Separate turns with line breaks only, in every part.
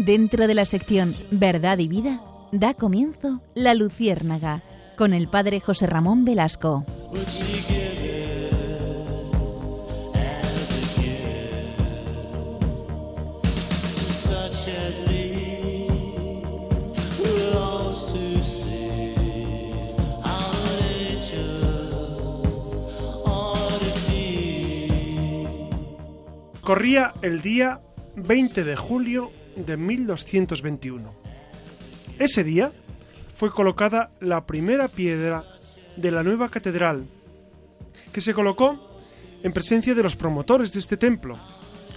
Dentro de la sección Verdad y Vida, da comienzo La Luciérnaga con el padre José Ramón Velasco.
Corría el día 20 de julio de 1221. Ese día fue colocada la primera piedra de la nueva catedral, que se colocó en presencia de los promotores de este templo.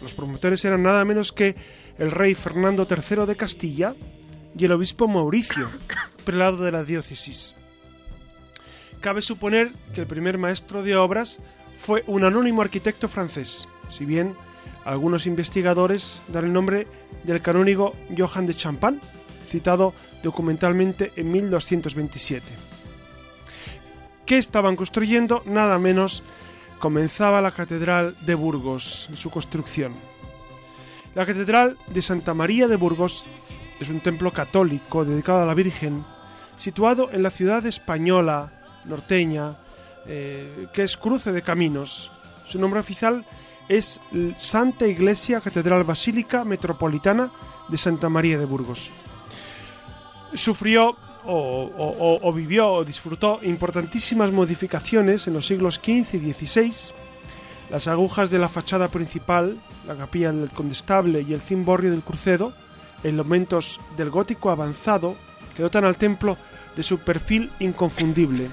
Los promotores eran nada menos que el rey Fernando III de Castilla y el obispo Mauricio, prelado de la diócesis. Cabe suponer que el primer maestro de obras fue un anónimo arquitecto francés, si bien algunos investigadores dan el nombre del canónigo Johann de Champagne, citado documentalmente en 1227. ¿Qué estaban construyendo? Nada menos comenzaba la Catedral de Burgos en su construcción. La Catedral de Santa María de Burgos es un templo católico dedicado a la Virgen, situado en la ciudad española norteña, eh, que es cruce de caminos. Su nombre oficial es Santa Iglesia Catedral Basílica Metropolitana de Santa María de Burgos. Sufrió o, vivió o disfrutó importantísimas modificaciones en los siglos XV y XVI. Las agujas de la fachada principal, la capilla del Condestable y el cimborrio del Crucedo, elementos del gótico avanzado que dotan al templo de su perfil inconfundible.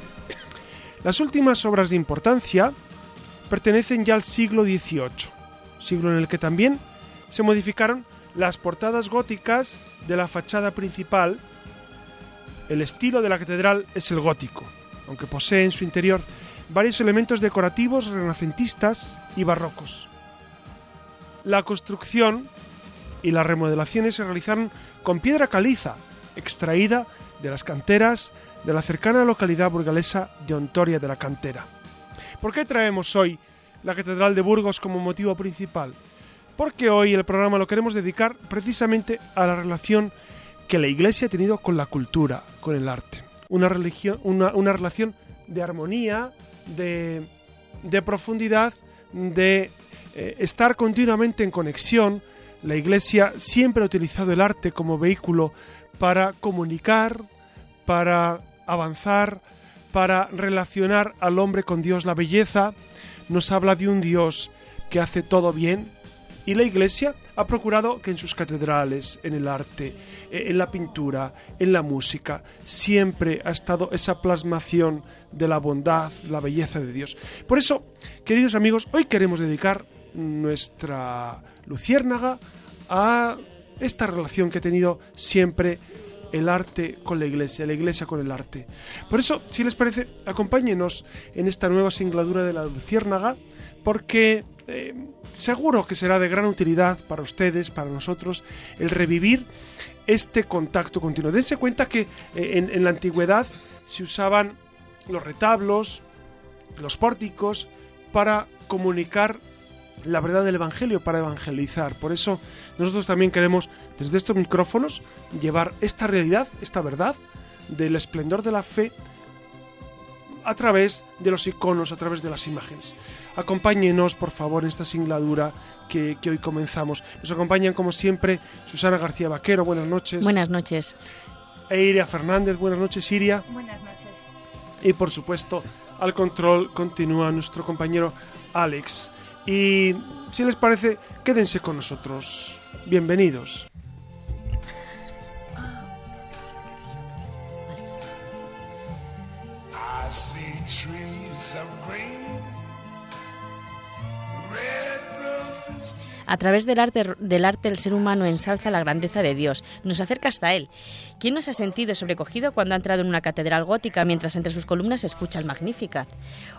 Las últimas obras de importancia pertenecen ya al siglo XVIII, siglo en el que también se modificaron las portadas góticas de la fachada principal. El estilo de la catedral es el gótico, aunque posee en su interior varios elementos decorativos renacentistas y barrocos. La construcción y las remodelaciones se realizaron con piedra caliza, extraída de las canteras de la cercana localidad burgalesa de Ontoria de la Cantera. ¿Por qué traemos hoy la Catedral de Burgos como motivo principal? Porque hoy el programa lo queremos dedicar precisamente a la relación que la Iglesia ha tenido con la cultura, con el arte. Una, religión, una, relación de armonía, de, profundidad, de eh, estar continuamente en conexión. La Iglesia siempre ha utilizado el arte como vehículo para comunicar, para avanzar, para relacionar al hombre con Dios. La belleza nos habla de un Dios que hace todo bien y la Iglesia ha procurado que en sus catedrales, en el arte, eh, en la pintura, en la música, siempre ha estado esa plasmación de la bondad, la belleza de Dios. Por eso, queridos amigos, hoy queremos dedicar nuestra luciérnaga a esta relación que ha tenido siempre el arte con la iglesia, la iglesia con el arte. Por eso, si les parece, acompáñenos en esta nueva singladura de la Luciérnaga, porque eh, seguro que será de gran utilidad para ustedes, para nosotros, el revivir este contacto continuo. Dense cuenta que eh, en, en la antigüedad se usaban los retablos, los pórticos, para comunicar la verdad del Evangelio para evangelizar. Por eso nosotros también queremos desde estos micrófonos llevar esta realidad, esta verdad del esplendor de la fe a través de los iconos, a través de las imágenes. Acompáñenos, por favor, en esta singladura que, hoy comenzamos. Nos acompañan, como siempre, Susana García Vaquero. Buenas noches.
Buenas noches.
E Iria Fernández. Buenas noches, Iria.
Buenas noches.
Y, por supuesto, al control continúa nuestro compañero Alex. Y si les parece, quédense con nosotros. Bienvenidos.
A través del arte, el ser humano ensalza la grandeza de Dios, nos acerca hasta Él. ¿Quién no se ha sentido sobrecogido cuando ha entrado en una catedral gótica mientras entre sus columnas escucha el Magnificat?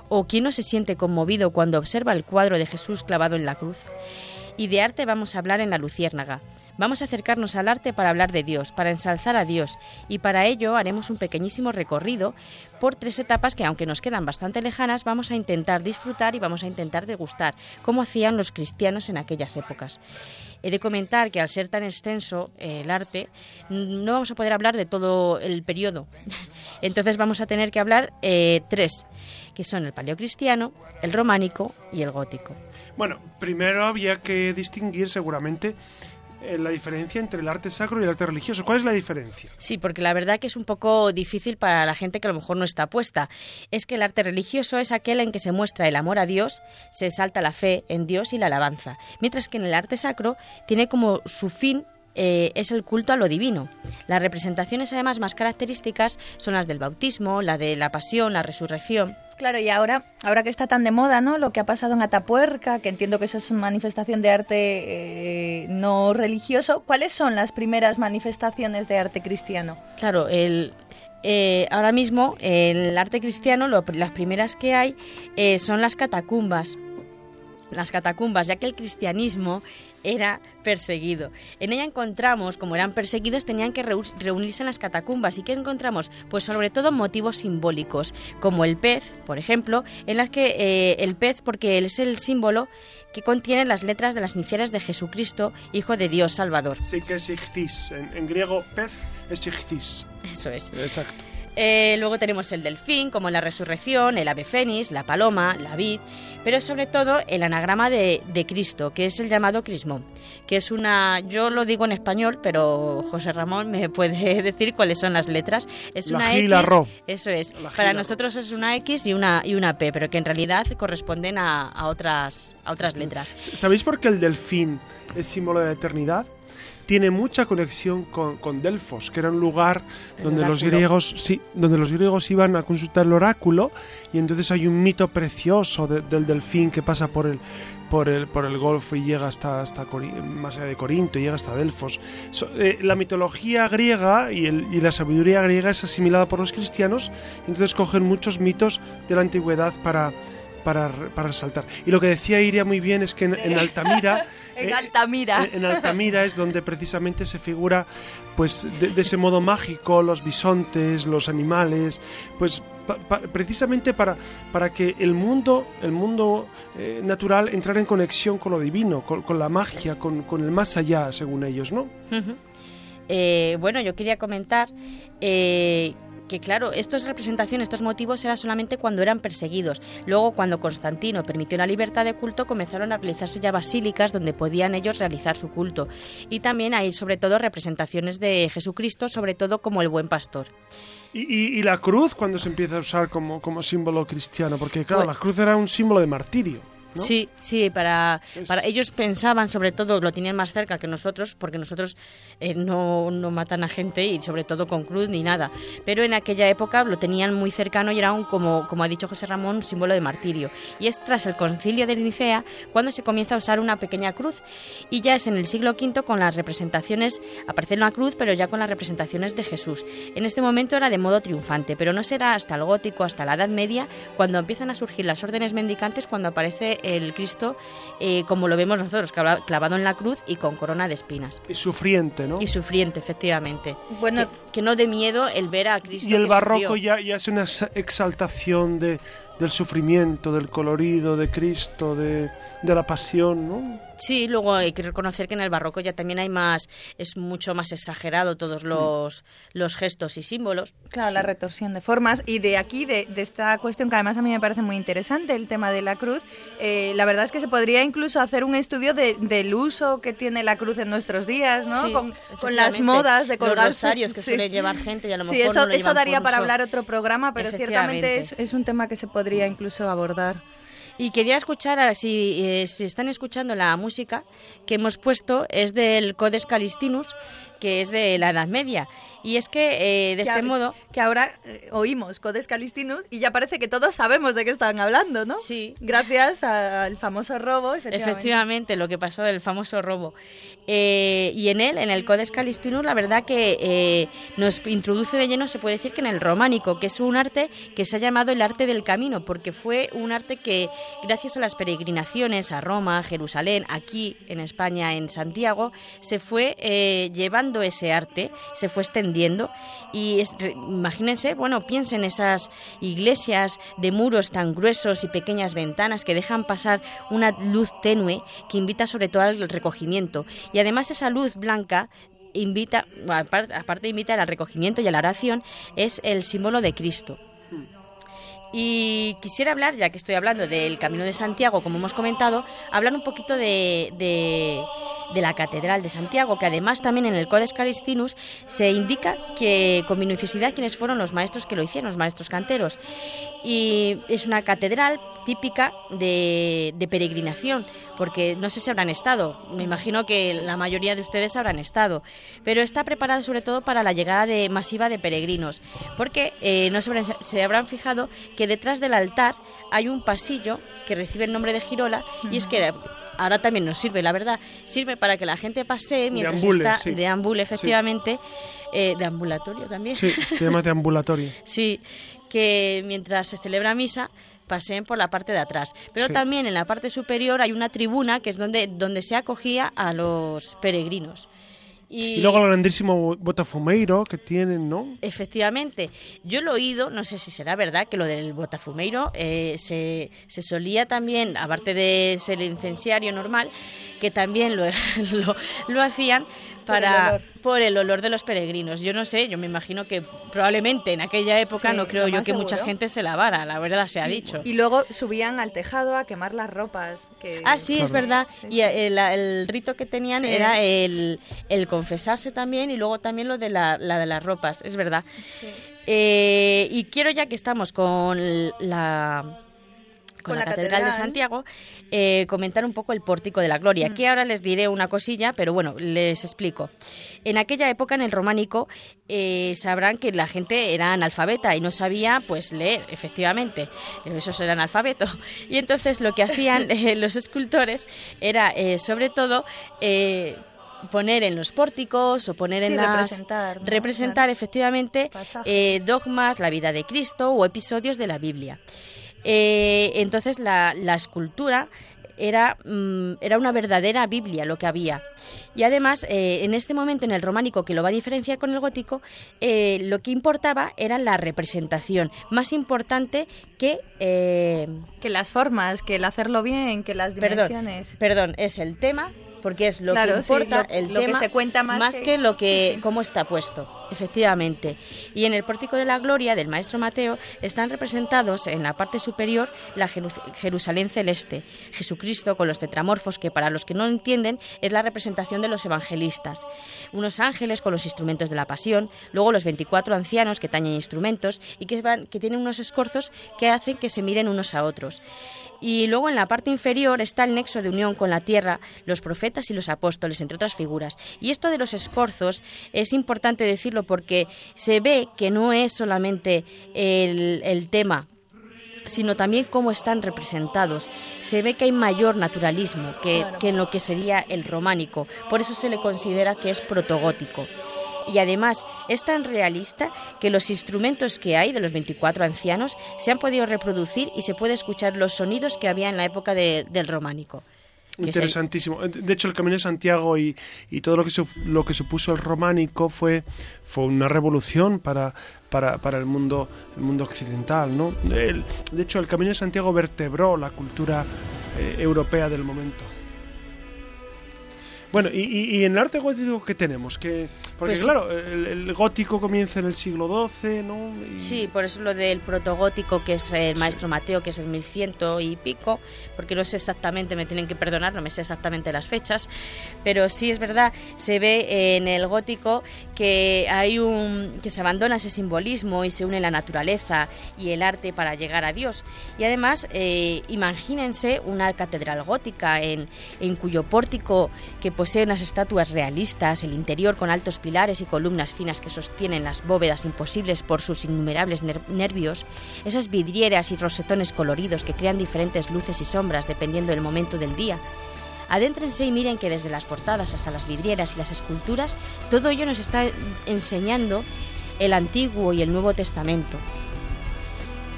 ¿O quién no se siente conmovido cuando observa el cuadro de Jesús clavado en la cruz? Y de arte vamos a hablar en la Luciérnaga. Vamos a acercarnos al arte para hablar de Dios, para ensalzar a Dios, y para ello haremos un pequeñísimo recorrido por tres etapas que, aunque nos quedan bastante lejanas, vamos a intentar disfrutar y vamos a intentar degustar, como hacían los cristianos en aquellas épocas. He de comentar que al ser tan extenso eh, el arte, no vamos a poder hablar de todo el periodo. Entonces vamos a tener que hablar eh, tres, que son el paleocristiano, el románico y el gótico.
Bueno, primero había que distinguir seguramente la diferencia entre el arte sacro y el arte religioso. ¿Cuál es la diferencia?
Sí, porque la verdad que es un poco difícil para la gente que a lo mejor no está puesta. Es que el arte religioso es aquel en que se muestra el amor a Dios, se exalta la fe en Dios y la alabanza, mientras que en el arte sacro tiene como su fin eh, es el culto a lo divino. Las representaciones además más características son las del bautismo, la de la pasión, la resurrección.
Claro, y ahora, ahora que está tan de moda, ¿no? Lo que ha pasado en Atapuerca, que entiendo que eso es manifestación de arte eh, no religioso. ¿Cuáles son las primeras manifestaciones de arte cristiano?
Claro, el, eh, ahora mismo el arte cristiano, las primeras que hay son las catacumbas. Las catacumbas, ya que el cristianismo era perseguido. En ella encontramos, como eran perseguidos, tenían que reunirse en las catacumbas. ¿Y qué encontramos? Pues sobre todo motivos simbólicos, como el pez, por ejemplo, en las que eh, el pez, porque es el símbolo que contiene las letras de las iniciales de Jesucristo, Hijo de Dios Salvador.
Sí, que es ichthys. En, griego, pez es ichthys.
Eso es.
Exacto.
Eh, luego tenemos el delfín, como la resurrección, el ave fénix, la paloma, la vid, pero sobre todo el anagrama de, Cristo, que es el llamado crismón, que es una, yo lo digo en español, pero José Ramón me puede decir cuáles son las letras. Es una X, eso es. Para nosotros es una X y una y una P, pero que en realidad corresponden a, a otras a otras letras.
¿Sabéis por qué el delfín es símbolo de eternidad? Tiene mucha conexión con, Delfos, que era un lugar donde los griegos sí, donde los griegos iban a consultar el oráculo y entonces hay un mito precioso del delfín que pasa por el por el por el Golfo y llega hasta hasta más allá de Corinto y llega hasta Delfos. Eh, la mitología griega y, el, y la sabiduría griega es asimilada por los cristianos, y entonces cogen muchos mitos de la antigüedad para para, para, resaltar. Y lo que decía Iria muy bien es que en Altamira
en eh, Altamira.
En, Altamira es donde precisamente se figura, pues, de, ese modo mágico, los bisontes, los animales, pues, precisamente para, para que el mundo, el mundo eh, natural entrara en conexión con lo divino, con, la magia, con, el más allá, según ellos, ¿no?
Eh, bueno, yo quería comentar que claro, estas representaciones, estos motivos eran solamente cuando eran perseguidos. Luego, cuando Constantino permitió la libertad de culto, comenzaron a realizarse ya basílicas donde podían ellos realizar su culto. Y también hay sobre todo representaciones de Jesucristo, sobre todo como el buen pastor.
Y, la cruz cuando se empieza a usar como, como símbolo cristiano, porque claro, pues la cruz era un símbolo de martirio.
Sí, sí, para, para ellos pensaban, sobre todo, lo tenían más cerca que nosotros, porque nosotros eh, no, no, matan a gente y sobre todo con cruz ni nada. Pero en aquella época lo tenían muy cercano y era un, como, como ha dicho José Ramón, un símbolo de martirio. Y es tras el concilio de Nicea cuando se comienza a usar una pequeña cruz. Y ya es en el siglo V con las representaciones, aparece una cruz, pero ya con las representaciones de Jesús. En este momento era de modo triunfante, pero no será hasta el gótico, hasta la Edad Media, cuando empiezan a surgir las órdenes mendicantes, cuando aparece el Cristo eh, como lo vemos nosotros, clavado en la cruz y con corona de espinas.
Y sufriente, ¿no?
Y sufriente, efectivamente. Bueno, que, no de miedo el ver a Cristo.
Y el barroco ya, ya es una exaltación de, del sufrimiento, del colorido de Cristo, de, de la pasión, ¿no?
Sí, luego hay que reconocer que en el barroco ya también hay más, es mucho más exagerado todos los, los gestos y símbolos.
Claro, la retorsión de formas. Y de aquí, de, esta cuestión que además a mí me parece muy interesante, el tema de la cruz, eh, la verdad es que se podría incluso hacer un estudio del uso que tiene la cruz en nuestros días, ¿no? con, las modas de colgar
Los rosarios que suele llevar gente y a lo mejor
eso,
no
eso daría para hablar otro programa, pero ciertamente es, es un tema que se podría incluso abordar.
Y quería escuchar, si, eh, si están escuchando la música que hemos puesto, es del Codes Calistinus, que es de la Edad Media. Y es que, eh, de este modo...
Que ahora eh, oímos Codes Calistinus y ya parece que todos sabemos de qué están hablando, ¿no?
Sí.
Gracias al famoso robo, efectivamente.
Efectivamente, lo que pasó, el famoso robo. Eh, y en él, en el Codes Calistinus, la verdad que nos introduce de lleno, se puede decir que en el románico, que es un arte que se ha llamado el arte del camino, porque fue un arte que, gracias a las peregrinaciones a Roma, Jerusalén, aquí en España, en Santiago, se fue llevando ese arte, se fue extendiendo y imagínense, bueno, piensen esas iglesias de muros tan gruesos y pequeñas ventanas que dejan pasar una luz tenue que invita sobre todo al recogimiento. Y además esa luz blanca invita, aparte invita al recogimiento y a la oración, es el símbolo de Cristo. Y quisiera hablar, ya que estoy hablando del Camino de Santiago, como hemos comentado, hablar un poquito de, de, la Catedral de Santiago, que además también en el Codex Calistinus se indica que con minuciosidad quiénes fueron los maestros que lo hicieron, los maestros canteros. Y es una catedral típica de, de, peregrinación, porque no sé si habrán estado, me imagino que la mayoría de ustedes habrán estado, pero está preparada sobre todo para la llegada de, masiva de peregrinos, porque eh, no se, se, habrán fijado que detrás del altar hay un pasillo que recibe el nombre de Girola, y es que ahora también nos sirve, la verdad, sirve para que la gente pase mientras está
sí.
deambule, efectivamente, eh, de ambulatorio también.
Sí, se llama de ambulatorio.
sí, que mientras se celebra misa paseen por la parte de atrás. Pero también en la parte superior hay una tribuna que es donde, donde se acogía a los peregrinos.
Y, luego el grandísimo Botafumeiro que tienen, ¿no?
Efectivamente. Yo lo he oído, no sé si será verdad, que lo del Botafumeiro eh, se, se, solía también, aparte de ser el incensiario normal, que también lo, lo, lo hacían para por el, olor de los peregrinos. Yo no sé, yo me imagino que probablemente en aquella época no creo yo que mucha gente se lavara, la verdad se ha dicho.
Y luego subían al tejado a quemar las ropas. Que...
Ah, sí, es verdad. y el, rito que tenían era el, el, confesarse también y luego también lo de la, la de las ropas, es verdad. Eh, y quiero ya que estamos con la con, la, Catedral, de Santiago, eh, comentar un poco el Pórtico de la Gloria. Aquí ahora les diré una cosilla, pero bueno, les explico. En aquella época, en el románico, eh, sabrán que la gente era analfabeta y no sabía pues leer, efectivamente. Eso era analfabeto. Y entonces lo que hacían eh, los escultores era, sobre todo, poner en los pórticos o poner en las
representar,
representar efectivamente dogmas, la vida de Cristo o episodios de la Biblia. Eh, entonces la, escultura era, mm, era, una verdadera Biblia lo que había. Y además, eh, en este momento, en el románico, que lo va a diferenciar con el gótico, eh, lo que importaba era la representación, más importante que...
que las formas, que el hacerlo bien, que las dimensiones.
Perdón, es el tema, porque es lo que importa, el tema,
que se cuenta más,
que, lo que, cómo está puesto efectivamente. Y en el Pórtico de la Gloria del Maestro Mateo están representados en la parte superior la Jerusalén celeste, Jesucristo con los tetramorfos, que para los que no entienden es la representación de los evangelistas, unos ángeles con los instrumentos de la pasión, luego los 24 ancianos que tañen instrumentos y que, van, que tienen unos escorzos que hacen que se miren unos a otros. Y luego en la parte inferior está el nexo de unión con la tierra, los profetas y los apóstoles, entre otras figuras. Y esto de los escorzos es importante decirlo porque se ve que no es solamente el, tema sino también cómo están representados. Se ve que hay mayor naturalismo que, que, en lo que sería el románico, por eso se le considera que es protogótico. Y además es tan realista que los instrumentos que hay de los 24 ancianos se han podido reproducir y se puede escuchar los sonidos que había en la época del románico.
Interesantísimo. De hecho, el Camino de Santiago y, y todo lo que, lo que supuso el románico fue, fue una revolución para, para, para el, mundo, el mundo occidental. ¿no? de hecho, el Camino de Santiago vertebró la cultura eh, europea del momento. Bueno, y, y, en el arte gótico, ¿qué tenemos? que Porque pues claro, el, gótico comienza en el siglo XII, ¿no?
Sí, por eso lo del protogótico, que es el maestro Mateo, que es el 1100 y pico, porque no sé exactamente, me tienen que perdonar, no me sé exactamente las fechas, pero sí es verdad, se ve en el gótico que hay un que se abandona ese simbolismo y se une la naturaleza y el arte para llegar a Dios. Y además, eh, imagínense una catedral gótica en, en cuyo pórtico que Posee unas estatuas realistas, el interior con altos pilares y columnas finas que sostienen las bóvedas imposibles por sus innumerables nervios, esas vidrieras y rosetones coloridos que crean diferentes luces y sombras dependiendo del momento del día. Adéntrense y miren que desde las portadas hasta las vidrieras y las esculturas, todo ello nos está enseñando el Antiguo y el Nuevo Testamento,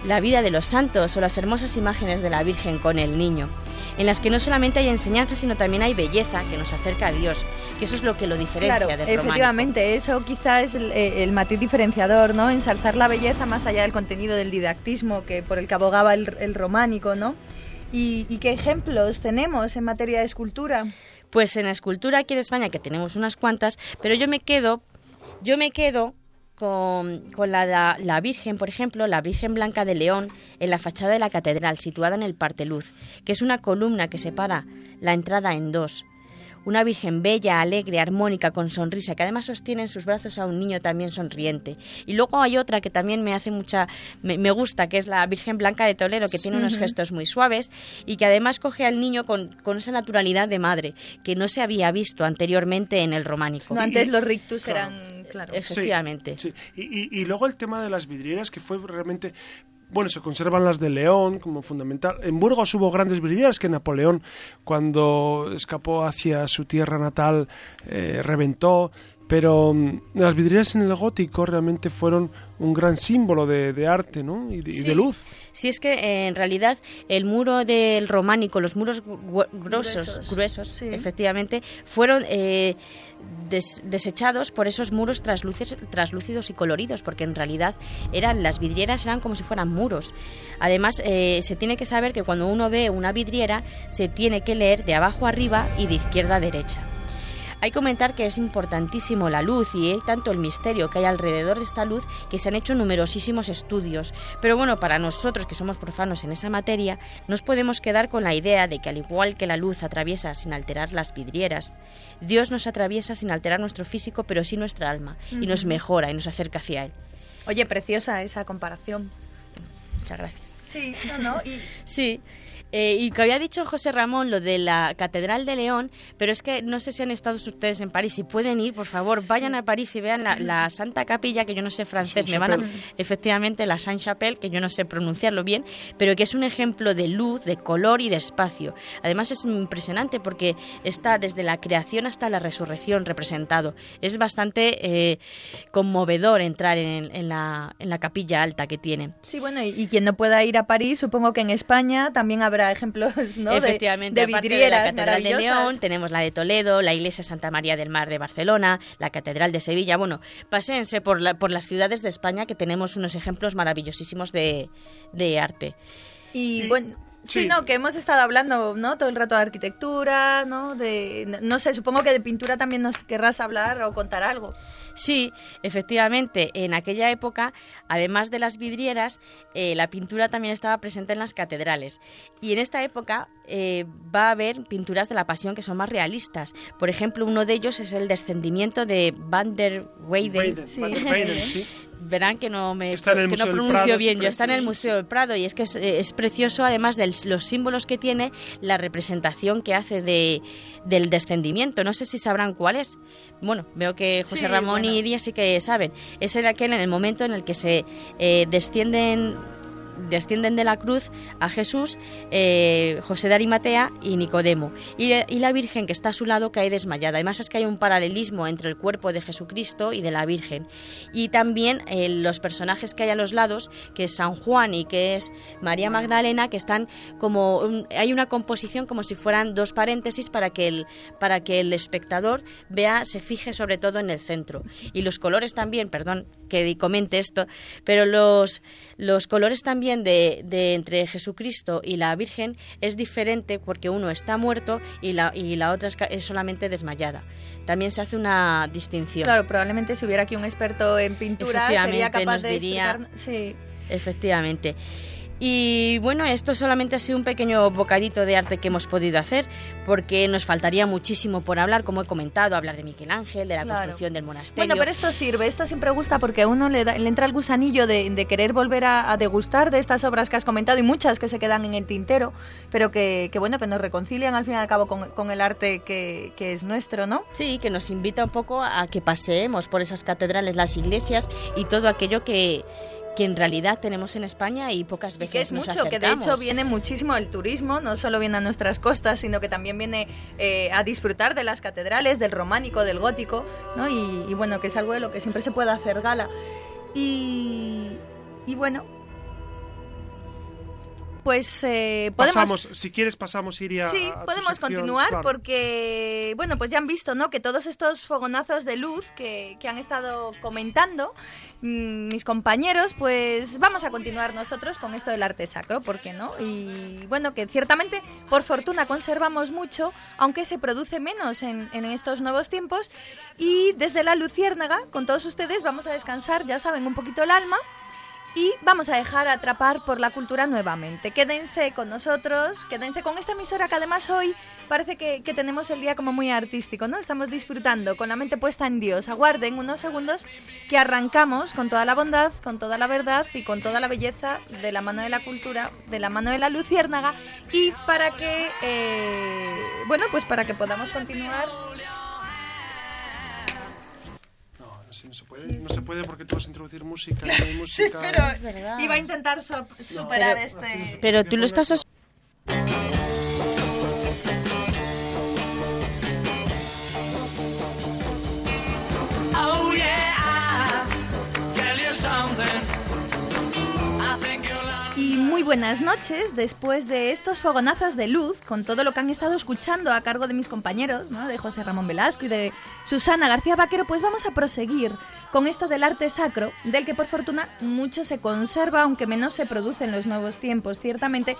la vida de los santos o las hermosas imágenes de la Virgen con el niño, en las que no solamente hay enseñanza, sino también hay belleza que nos acerca a Dios, que eso es lo que lo diferencia
claro,
del
efectivamente, eso quizá es el, matiz diferenciador, ¿no? Ensalzar la belleza más allá del contenido del didactismo que por el que abogaba el, románico, ¿no? ¿Y, ¿Y qué ejemplos tenemos en materia de escultura?
Pues en escultura aquí en España, que tenemos unas cuantas, pero yo me quedo, yo me quedo con, la, la, Virgen, por ejemplo, la Virgen Blanca de León, en la fachada de la catedral, situada en el Parteluz, que es una columna que separa la entrada en dos una Virgen bella, alegre, armónica, con sonrisa, que además sostiene en sus brazos a un niño también sonriente. Y luego hay otra que también me hace mucha, me, gusta, que es la Virgen Blanca de Toledo, que tiene unos gestos muy suaves y que además coge al niño con, esa naturalidad de madre, que no se había visto anteriormente en el románico.
antes los rictus eran, claro.
Efectivamente.
Y, y, luego el tema de las vidrieras, que fue realmente bueno, se conservan las de León como fundamental. En Burgos hubo grandes vidrieras que Napoleón, cuando escapó hacia su tierra natal, eh, reventó. Pero mm, las vidrieras en el gótico realmente fueron un gran símbolo de, arte ¿no? y, de, luz.
Sí, es que eh, en realidad el muro del románico, los muros gruesos, gruesos, efectivamente, fueron eh, desechados por esos muros traslúcidos y coloridos, porque en realidad eran las vidrieras eran como si fueran muros. Además, eh, se tiene que saber que cuando uno ve una vidriera, se tiene que leer de abajo arriba y de izquierda a derecha. Hay que comentar que es importantísimo la luz y tanto el misterio que hay alrededor de esta luz que se han hecho numerosísimos estudios. Pero bueno, para nosotros que somos profanos en esa materia, nos podemos quedar con la idea de que al igual que la luz atraviesa sin alterar las vidrieras, Dios nos atraviesa sin alterar nuestro físico, pero sí nuestra alma, y nos mejora y nos acerca hacia Él.
Oye, preciosa esa comparación.
Muchas gracias.
Sí, no, no.
Sí, eh, y que había dicho José Ramón lo de la Catedral de León, pero es que no sé si han estado ustedes en París. Si pueden ir, por favor, vayan a París y vean la, Santa Capilla, que yo no sé francés, me van a, efectivamente la Saint-Chapelle, que yo no sé pronunciarlo bien, pero que es un ejemplo de luz, de color y de espacio. Además es impresionante porque está desde la creación hasta la resurrección representado. Es bastante eh, conmovedor entrar en, la, en la capilla alta que tiene.
Sí, bueno, y, y quien no pueda ir a París, supongo que en España también habrá ejemplos ¿no?
Efectivamente,
de, vidrieras
de la Catedral de León, tenemos la de Toledo, la Iglesia Santa María del Mar de Barcelona, la Catedral de Sevilla. Bueno, paséense por, la, por las ciudades de España que tenemos unos ejemplos maravillosísimos de, de arte.
Y bueno... Sí, no, que hemos estado hablando, ¿no? Todo el rato de arquitectura, ¿no? De, no sé, supongo que de pintura también nos querrás hablar o contar algo.
Sí, efectivamente, en aquella época, además de las vidrieras, eh, la pintura también estaba presente en las catedrales. Y en esta época eh, va a haber pinturas de la Pasión que son más realistas. Por ejemplo, uno de ellos es el descendimiento de Van der Weyden.
sí
verán que no me que no pronuncio bien. Yo está en el Museo del Prado y es que es, precioso, además de los símbolos que tiene, la representación que hace de, del descendimiento. No sé si sabrán cuál es. Bueno, veo que José Ramón y Iria sí que saben. Es el aquel en el momento en el que se eh, descienden descienden de la cruz a Jesús, eh, José de Arimatea y Nicodemo. Y, la Virgen que está a su lado cae desmayada. Además es que hay un paralelismo entre el cuerpo de Jesucristo y de la Virgen. Y también eh, los personajes que hay a los lados, que es San Juan y que es María Magdalena, que están como... hay una composición como si fueran dos paréntesis para que, el, para que el espectador vea, se fije sobre todo en el centro. Y los colores también, perdón que comente esto, pero los, los colores también de, entre Jesucristo y la Virgen es diferente porque uno está muerto y la, y la otra es, solamente desmayada. También se hace una distinción.
Claro, probablemente si hubiera aquí un experto en pintura sería capaz de
Sí. Efectivamente. Y bueno, esto solamente ha sido un pequeño bocadito de arte que hemos podido hacer, porque nos faltaría muchísimo por hablar, como he comentado, hablar de Miguel Ángel, de la construcción del monasterio.
Bueno, pero esto sirve, esto siempre gusta porque a uno le, le entra el gusanillo de, querer volver a, degustar de estas obras que has comentado y muchas que se quedan en el tintero, pero que, bueno, que nos reconcilian al fin y al cabo con, el arte que, que es nuestro, ¿no?
Sí, que nos invita un poco a que paseemos por esas catedrales, las iglesias y todo aquello que que en realidad tenemos en España y pocas veces
que es mucho, que de hecho viene muchísimo el turismo, no solo viene a nuestras costas, sino que también viene eh, a disfrutar de las catedrales, del románico, del gótico, ¿no? Y, bueno, que es algo de lo que siempre se puede hacer gala. Y, y bueno, pues eh, podemos...
Pasamos, si quieres pasamos, Iria.
Sí, podemos continuar porque, bueno, pues ya han visto, ¿no? Que todos estos fogonazos de luz que, que han estado comentando mm, mis compañeros, pues vamos a continuar nosotros con esto del arte sacro, ¿por qué no? Y bueno, que ciertamente, por fortuna, conservamos mucho, aunque se produce menos en, en estos nuevos tiempos. Y desde la Luciérnaga, con todos ustedes, vamos a descansar, ya saben, un poquito el alma y vamos a dejar atrapar por la cultura nuevamente. Quédense con nosotros, quédense con esta emisora que además hoy parece que, tenemos el día como muy artístico, ¿no? Estamos disfrutando con la mente puesta en Dios. Aguarden unos segundos que arrancamos con toda la bondad, con toda la verdad y con toda la belleza de la mano de la cultura, de la mano de la luciérnaga y para que, eh, bueno, pues para que podamos continuar
no se puede, no se puede porque tú vas a introducir música, no hay música.
Sí, pero iba a intentar superar este.
Pero tú lo estás.
Buenas noches. Después de estos fogonazos de luz, con todo lo que han estado escuchando a cargo de mis compañeros, ¿no? de José Ramón Velasco y de Susana García Vaquero, pues vamos a proseguir con esto del arte sacro, del que por fortuna mucho se conserva, aunque menos se produce en los nuevos tiempos, ciertamente.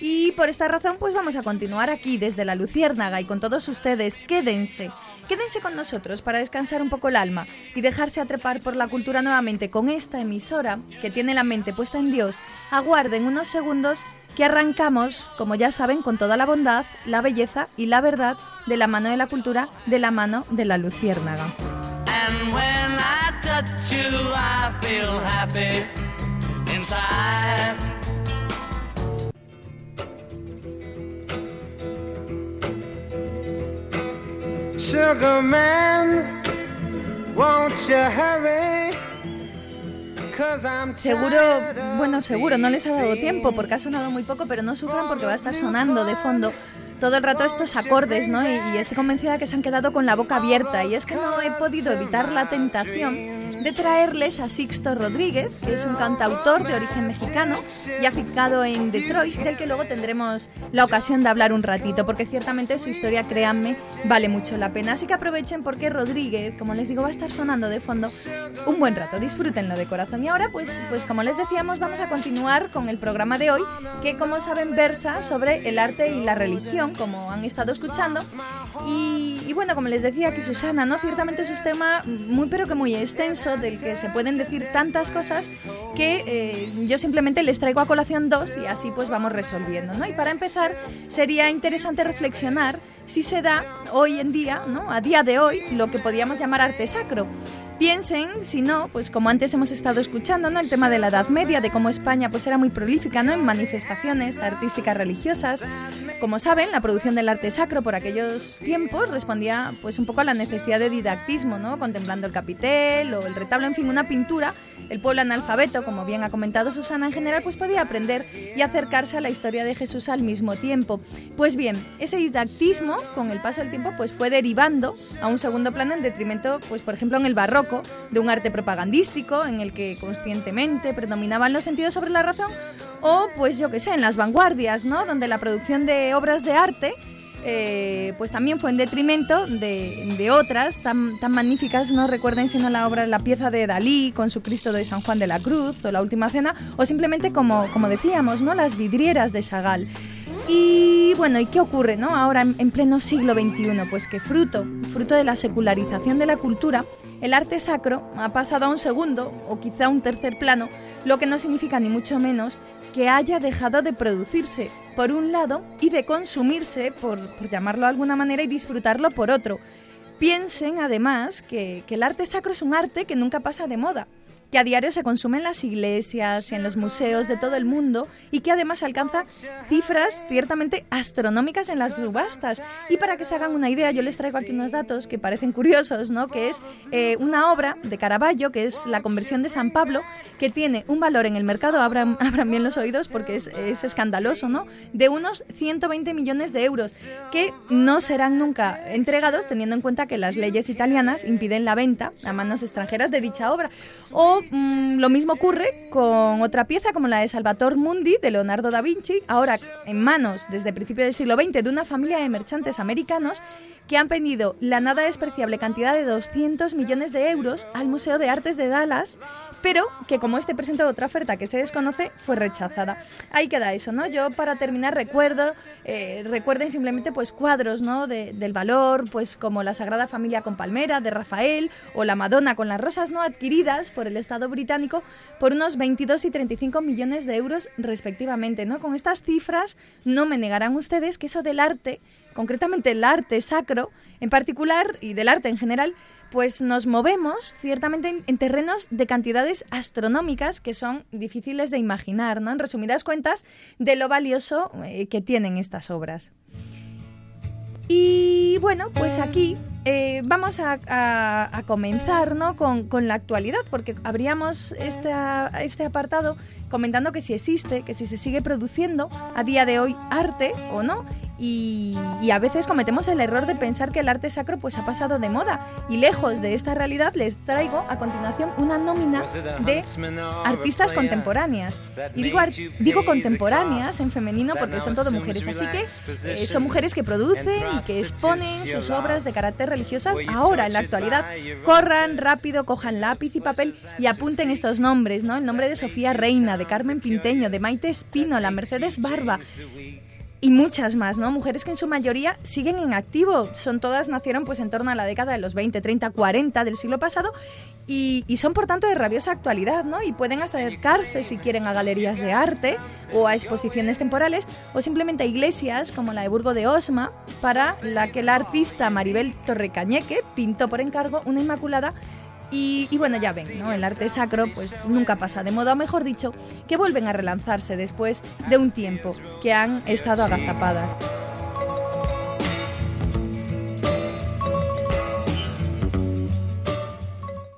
Y por esta razón, pues vamos a continuar aquí desde la Luciérnaga y con todos ustedes. Quédense Quédense con nosotros para descansar un poco el alma y dejarse atrapar por la cultura nuevamente con esta emisora que tiene la mente puesta en Dios. Aguarden unos segundos que arrancamos, como ya saben, con toda la bondad, la belleza y la verdad de la mano de la cultura, de la mano de la luciérnaga. Seguro, bueno, seguro, no les ha dado tiempo porque ha sonado muy poco, pero no sufran porque va a estar sonando de fondo todo el rato estos acordes, ¿no? Y, estoy convencida que se han quedado con la boca abierta. Y es que no he podido evitar la tentación de traerles a Sixto Rodríguez, que es un cantautor de origen mexicano y afincado en Detroit, del que luego tendremos la ocasión de hablar un ratito, porque ciertamente su historia, créanme, vale mucho la pena. Así que aprovechen porque Rodríguez, como les digo, va a estar sonando de fondo un buen rato. Disfrútenlo de corazón. Y ahora, pues, pues como les decíamos, vamos a continuar con el programa de hoy, que como saben versa sobre el arte y la religión, como han estado escuchando. Y, bueno, como les decía aquí Susana, ¿no? Ciertamente es un tema muy pero que muy extenso del que se pueden decir tantas cosas que eh, yo simplemente les traigo a colación dos y así pues vamos resolviendo. ¿no? Y para empezar sería interesante reflexionar si se da hoy en día, ¿no? a día de hoy, lo que podríamos llamar arte sacro. Piensen, si no, pues como antes hemos estado escuchando, ¿no? El tema de la Edad Media, de cómo España pues era muy prolífica, ¿no? En manifestaciones artísticas religiosas. Como saben, la producción del arte sacro por aquellos tiempos respondía pues un poco a la necesidad de didactismo, ¿no? Contemplando el capitel o el retablo, en fin, una pintura el pueblo analfabeto, como bien ha comentado Susana en general, pues podía aprender y acercarse a la historia de Jesús al mismo tiempo. Pues bien, ese didactismo, con el paso del tiempo, pues fue derivando a un segundo plano en detrimento, pues por ejemplo en el barroco, de un arte propagandístico en el que conscientemente predominaban los sentidos sobre la razón, o pues yo qué sé, en las vanguardias, ¿no? Donde la producción de obras de arte eh, pues también fue en detrimento de, otras tan, tan, magníficas, no recuerden sino la obra, la pieza de Dalí con su Cristo de San Juan de la Cruz o la Última Cena, o simplemente como, como decíamos, ¿no? las vidrieras de Chagall. Y bueno, ¿y qué ocurre no? ahora en, en pleno siglo XXI? Pues que fruto, fruto de la secularización de la cultura, el arte sacro ha pasado a un segundo o quizá un tercer plano, lo que no significa ni mucho menos que haya dejado de producirse, por un lado, y de consumirse, por, llamarlo de alguna manera, y disfrutarlo por otro. Piensen, además, que el arte sacro es un arte que nunca pasa de moda que a diario se consume en las iglesias en los museos de todo el mundo y que además alcanza cifras ciertamente astronómicas en las subastas. Y para que se hagan una idea, yo les traigo aquí unos datos que parecen curiosos, ¿no? Que es eh, una obra de Caravaggio, que es la conversión de San Pablo, que tiene un valor en el mercado, abran, abran bien los oídos porque es, es escandaloso, ¿no? De unos 120 millones de euros, que no serán nunca entregados teniendo en cuenta que las leyes italianas impiden la venta a manos extranjeras de dicha obra. O Mm, lo mismo ocurre con otra pieza como la de Salvator Mundi de Leonardo da Vinci, ahora en manos desde principios del siglo XX de una familia de mercantes americanos que han pedido la nada despreciable cantidad de 200 millones de euros al Museo de Artes de Dallas pero que como este presentó otra oferta que se desconoce, fue rechazada. Ahí queda eso, ¿no? Yo para terminar recuerdo, eh, recuerden simplemente pues cuadros, ¿no? del valor, pues como la Sagrada Familia con Palmera de Rafael o la Madonna con las rosas no adquiridas por el Estado británico por unos 22 y 35 millones de euros respectivamente, ¿no? Con estas cifras no me negarán ustedes que eso del arte, concretamente el arte sacro en particular y del arte en general, pues nos movemos ciertamente en, terrenos de cantidades astronómicas que son difíciles de imaginar, ¿no? En resumidas cuentas, de lo valioso eh, que tienen estas obras. Y bueno, pues aquí eh, vamos a, comenzar ¿no? con, la actualidad, porque abríamos este apartado comentando que si existe, que si se sigue produciendo a día de hoy arte o no, y, a veces cometemos el error de pensar que el arte sacro pues ha pasado de moda. Y lejos de esta realidad les traigo a continuación una nómina de artistas contemporáneas. Y digo, digo contemporáneas en femenino porque son todo mujeres. así que eh, son mujeres que producen y que exponen sus obras de carácter religiosas ahora en la actualidad. corran rápido cojan lápiz y papel y apunten estos nombres no el nombre de Sofía Reina de Carmen Pinteño de Maite Espino la Mercedes Barba y muchas más, ¿no? Mujeres que en su mayoría siguen en activo. Son todas, nacieron pues en torno a la década de los 20, 30, 40 del siglo pasado y, son por tanto de rabiosa actualidad, ¿no? Y pueden acercarse si quieren a galerías de arte o a exposiciones temporales o simplemente a iglesias como la de Burgo de Osma para la que la artista Maribel Torrecañeque pintó por encargo una Inmaculada y, bueno, ya ven, ¿no? El arte sacro pues nunca pasa de moda, o mejor dicho, que vuelven a relanzarse después de un tiempo que han estado agazapadas.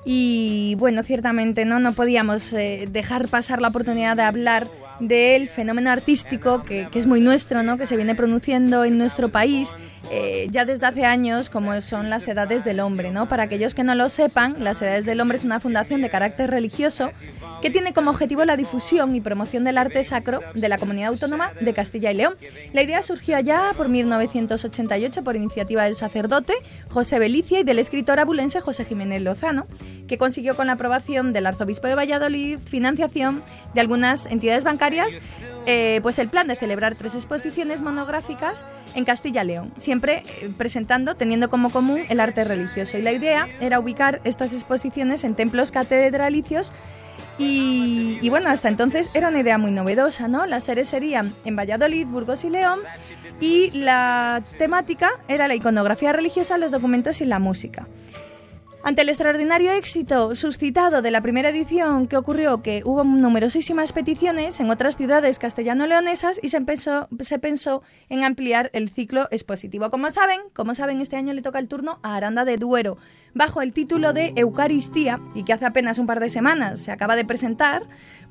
Y bueno, ciertamente no, no podíamos eh, dejar pasar la oportunidad de hablar del fenómeno artístico que, es muy nuestro, ¿no? que se viene produciendo en nuestro país eh, ya desde hace años, como son las Edades del Hombre. ¿no? Para aquellos que no lo sepan, las Edades del Hombre es una fundación de carácter religioso que tiene como objetivo la difusión y promoción del arte sacro de la comunidad autónoma de Castilla y León. La idea surgió allá por 1988 por iniciativa del sacerdote José Belicia y del escritor abulense José Jiménez Lozano, que consiguió con la aprobación del arzobispo de Valladolid financiación de algunas entidades bancarias eh, pues el plan de celebrar tres exposiciones monográficas en Castilla y León, siempre eh, presentando, teniendo como común el arte religioso. Y la idea era ubicar estas exposiciones en templos catedralicios y, y, bueno, hasta entonces era una idea muy novedosa, ¿no? Las series serían en Valladolid, Burgos y León y la temática era la iconografía religiosa, los documentos y la música. Ante el extraordinario éxito suscitado de la primera edición, que ocurrió que hubo numerosísimas peticiones en otras ciudades castellano-leonesas y se pensó, se pensó en ampliar el ciclo expositivo. Como saben, como saben, este año le toca el turno a Aranda de Duero, bajo el título de Eucaristía, y que hace apenas un par de semanas se acaba de presentar,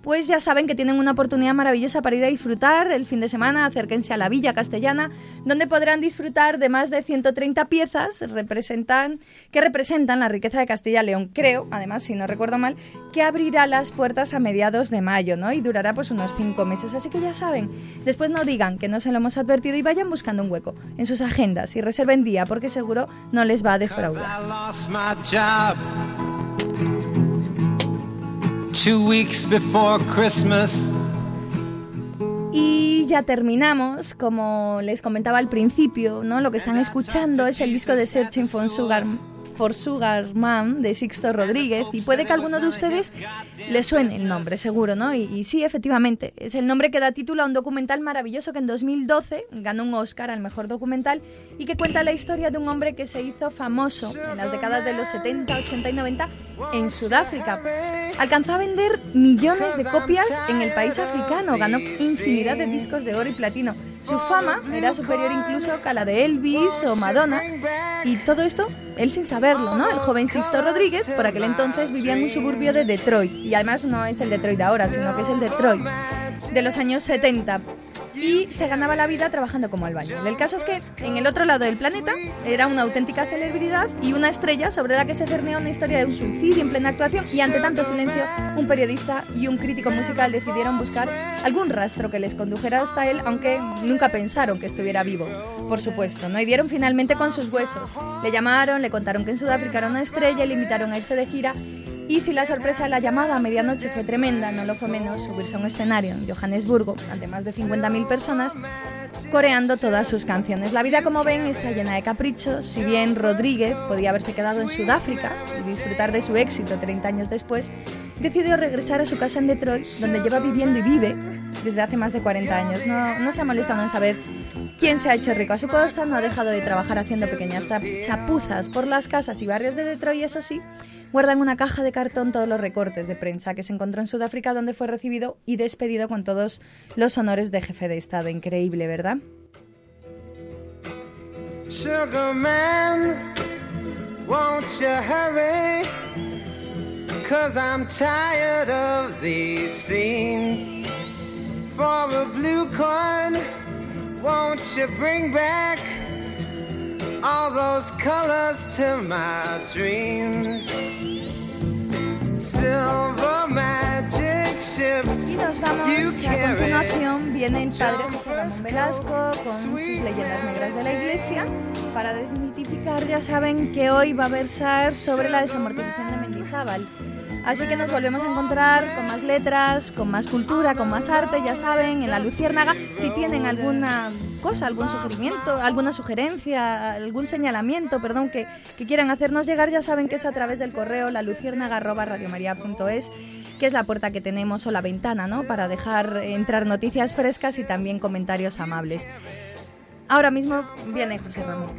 pues ya saben que tienen una oportunidad maravillosa para ir a disfrutar el fin de semana, acérquense a la Villa Castellana, donde podrán disfrutar de más de 130 piezas que representan la riqueza de Castilla y León. Creo, además, si no recuerdo mal, que abrirá las puertas a mediados de mayo, ¿no? Y durará pues unos cinco meses, así que ya saben. Después no digan que no se lo hemos advertido y vayan buscando un hueco en sus agendas y reserven día, porque seguro no les va a defraudar. Y ya terminamos, como les comentaba al principio, ¿no? Lo que están escuchando es el disco de Searching for Sugar for Sugar Man de Sixto Rodríguez y puede que alguno de ustedes le suene el nombre, seguro, ¿no? Y, sí, efectivamente, es el nombre que da título a un documental maravilloso que en 2012 ganó un Oscar al mejor documental y que cuenta la historia de un hombre que se hizo famoso en las décadas de los 70, 80 y 90 en Sudáfrica. Alcanzó a vender millones de copias en el país africano, ganó infinidad de discos de oro y platino. Su fama era superior incluso a la de Elvis o Madonna y todo esto él sin El joven Sixto Rodríguez por aquel entonces vivía en un suburbio de Detroit y además no es el Detroit de ahora, sino que es el Detroit de los años 70 y se ganaba la vida trabajando como albañil. El caso es que en el otro lado del planeta era una auténtica celebridad y una estrella sobre la que se cernía una historia de un suicidio en plena actuación y ante tanto silencio un periodista y un crítico musical decidieron buscar algún rastro que les condujera hasta él, aunque nunca pensaron que estuviera vivo, por supuesto, ¿no? Y dieron finalmente con sus huesos. Le llamaron, le contaron que en Sudáfrica era una estrella y le invitaron a irse de gira y si la sorpresa de la llamada a medianoche fue tremenda, no lo fue menos subirse a un escenario en Johannesburgo ante más de 50.000 personas coreando todas sus canciones. La vida, como ven, está llena de caprichos. Si bien Rodríguez podía haberse quedado en Sudáfrica y disfrutar de su éxito 30 años después, decidió regresar a su casa en Detroit, donde lleva viviendo y vive desde hace más de 40 años. No, no se ha molestado en saber quién se ha hecho rico a su costa, no ha dejado de trabajar haciendo pequeñas chapuzas por las casas y barrios de Detroit, eso sí, guarda en una caja de cartón todos los recortes de prensa que se encontró en Sudáfrica donde fue recibido y despedido con todos los honores de jefe de Estado. Increíble, ¿verdad? Sugar man, won't you hurry? Cause I'm tired of these scenes. For a blue coin, won't you bring back all those colors to my dreams? Silver magic ships. Y nos vamos a continuación. Viene el padre José Ramón Velasco con sus leyendas negras de la iglesia para desmitificar. Ya saben que hoy va a versar sobre la desamortización de Mendizábal. Así que nos volvemos a encontrar con más letras, con más cultura, con más arte, ya saben, en la Luciérnaga. Si tienen alguna cosa, algún sugerimiento, alguna sugerencia, algún señalamiento, perdón, que, quieran hacernos llegar, ya saben que es a través del correo la que es la puerta que tenemos o la ventana, ¿no? Para dejar entrar noticias frescas y también comentarios amables. Ahora mismo viene José Ramón.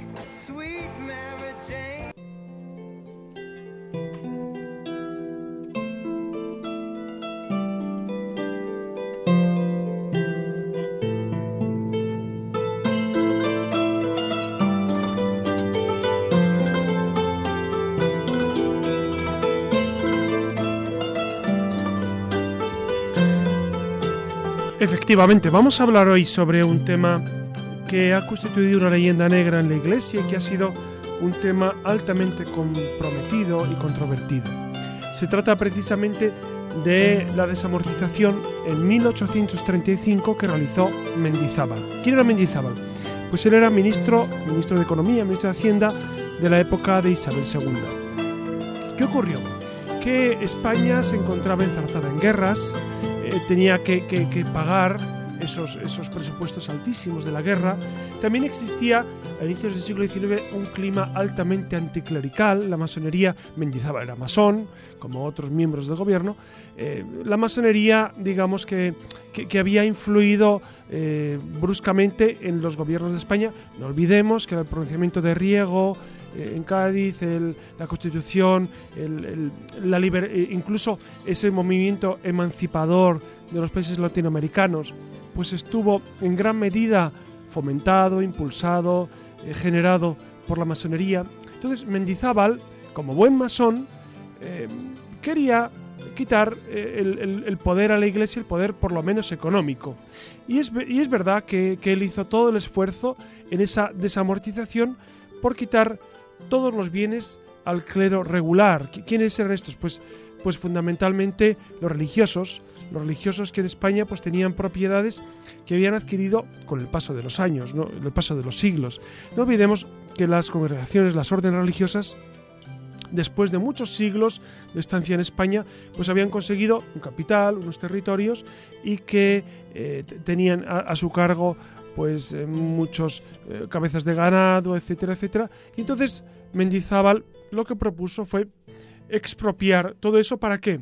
Efectivamente, vamos a hablar hoy sobre un tema que ha constituido una leyenda negra en la Iglesia y que ha sido un tema altamente comprometido y controvertido. Se trata precisamente de la desamortización en 1835 que realizó Mendizábal. ¿Quién era Mendizábal? Pues él era ministro, ministro de Economía, ministro de Hacienda de la época de Isabel II. ¿Qué ocurrió? Que España se encontraba enzarzada en guerras, eh, tenía que, pagar esos, esos, presupuestos altísimos de la guerra. También existía a inicios del siglo XIX un clima altamente anticlerical. La masonería, Mendizábal era masón, como otros miembros del gobierno. Eh, la masonería, digamos que, que, había influido eh, bruscamente en los gobiernos de España. No olvidemos que el pronunciamiento de Riego, en Cádiz, la Constitución, la eh, incluso ese movimiento emancipador de los países latinoamericanos, pues estuvo en gran medida fomentado, impulsado, eh, generado por la masonería. Entonces Mendizábal, como buen masón, eh, quería quitar el, poder a la iglesia, el poder por lo menos económico. Y es, y es verdad que, que él hizo todo el esfuerzo en esa desamortización por quitar todos los bienes al clero regular. ¿Quiénes eran estos? Pues, pues fundamentalmente los religiosos, los religiosos que en España pues tenían propiedades que habían adquirido con el paso de los años, ¿no? el paso de los siglos. No olvidemos que las congregaciones, las órdenes religiosas, después de muchos siglos de estancia en España, pues habían conseguido un capital, unos territorios y que eh, tenían a, su cargo pues eh, muchos eh, cabezas de ganado, etcétera, etcétera. Y entonces Mendizábal lo que propuso fue expropiar todo eso para qué?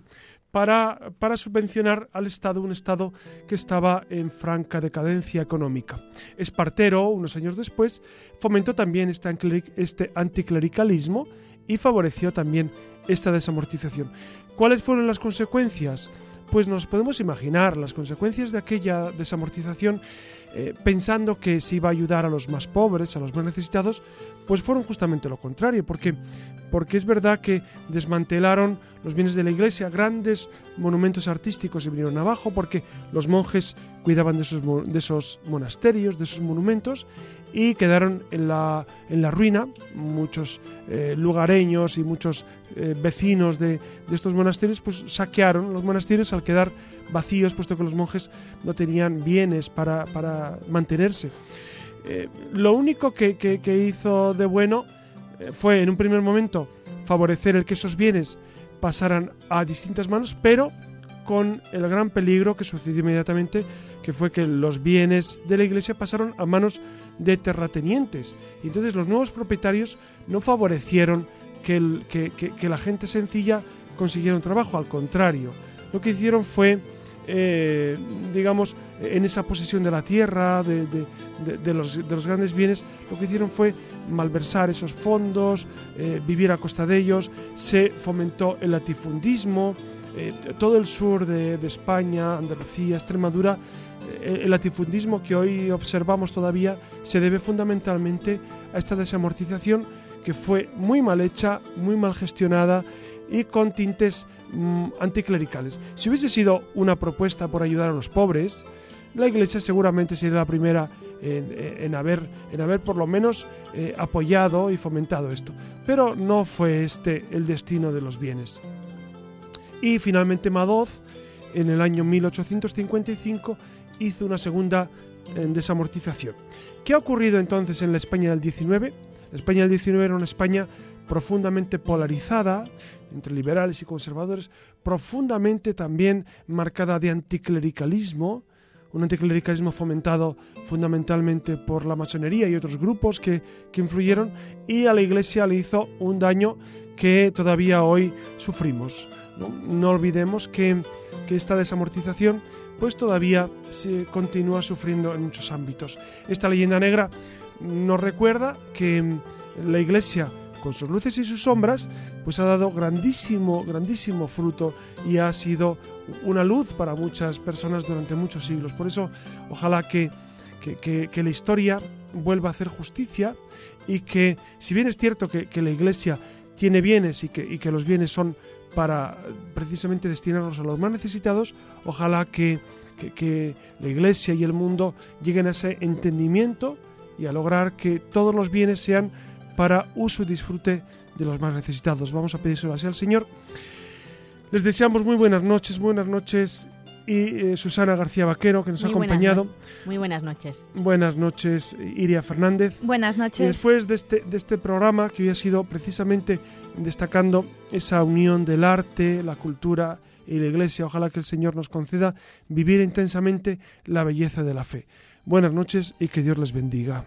Para, para, subvencionar al Estado, un Estado que estaba en franca decadencia económica. Espartero, unos años después, fomentó también este, este anticlericalismo y favoreció también esta desamortización. ¿Cuáles fueron las consecuencias? Pues nos podemos imaginar las consecuencias de aquella desamortización eh, pensando que se iba a ayudar a los más pobres, a los más necesitados, pues fueron justamente lo contrario, porque, porque es verdad que desmantelaron los bienes de la iglesia, grandes monumentos artísticos se vinieron abajo, porque los monjes cuidaban de esos, de esos monasterios, de esos monumentos, y quedaron en la, en la ruina muchos eh, lugareños y muchos eh, vecinos de, de, estos monasterios, pues saquearon los monasterios al quedar vacíos, puesto que los monjes no tenían bienes para, para mantenerse. Eh, lo único que, que, hizo de bueno fue en un primer momento favorecer el que esos bienes pasaran a distintas manos, pero con el gran peligro que sucedió inmediatamente, que fue que los bienes de la iglesia pasaron a manos de terratenientes. Y entonces los nuevos propietarios no favorecieron que, el, que, que la gente sencilla consiguiera un trabajo, al contrario, lo que hicieron fue eh, digamos, en esa posesión de la tierra, de, los, grandes bienes, lo que hicieron fue malversar esos fondos, eh, vivir a costa de ellos, se fomentó el latifundismo, eh, todo el sur de, España, Andalucía, Extremadura, el latifundismo que hoy observamos todavía se debe fundamentalmente a esta desamortización que fue muy mal hecha, muy mal gestionada y con tintes mm, anticlericales. Si hubiese sido una propuesta por ayudar a los pobres, la Iglesia seguramente sería la primera en, haber, en haber por lo menos eh, apoyado y fomentado esto. Pero no fue este el destino de los bienes. Y finalmente Madoz, en el año 1855, hizo una segunda eh, desamortización. ¿Qué ha ocurrido entonces en la España del 19? La España del 19 era una España profundamente polarizada, entre liberales y conservadores, profundamente también marcada de anticlericalismo, un anticlericalismo fomentado fundamentalmente por la masonería y otros grupos que, influyeron, y a la Iglesia le hizo un daño que todavía hoy sufrimos. No, olvidemos que, que, esta desamortización pues todavía se continúa sufriendo en muchos ámbitos. Esta leyenda negra nos recuerda que la Iglesia con sus luces y sus sombras, pues ha dado grandísimo, grandísimo fruto y ha sido una luz para muchas personas durante muchos siglos. Por eso, ojalá que, que, la historia vuelva a hacer justicia y que, si bien es cierto que, la Iglesia tiene bienes y que, y que los bienes son para precisamente destinarlos a los más necesitados, ojalá que, que, la Iglesia y el mundo lleguen a ese entendimiento y a lograr que todos los bienes sean para uso y disfrute de los más necesitados. Vamos a pedírselo así al Señor. Les deseamos muy buenas noches, buenas noches y eh, Susana García Vaquero, que nos ha acompañado.
muy buenas noches.
Buenas noches, Iria Fernández.
Buenas noches.
Y después de este, de este programa, que hoy ha sido precisamente destacando esa unión del arte, la cultura y la iglesia, ojalá que el Señor nos conceda vivir intensamente la belleza de la fe. Buenas noches y que Dios les bendiga.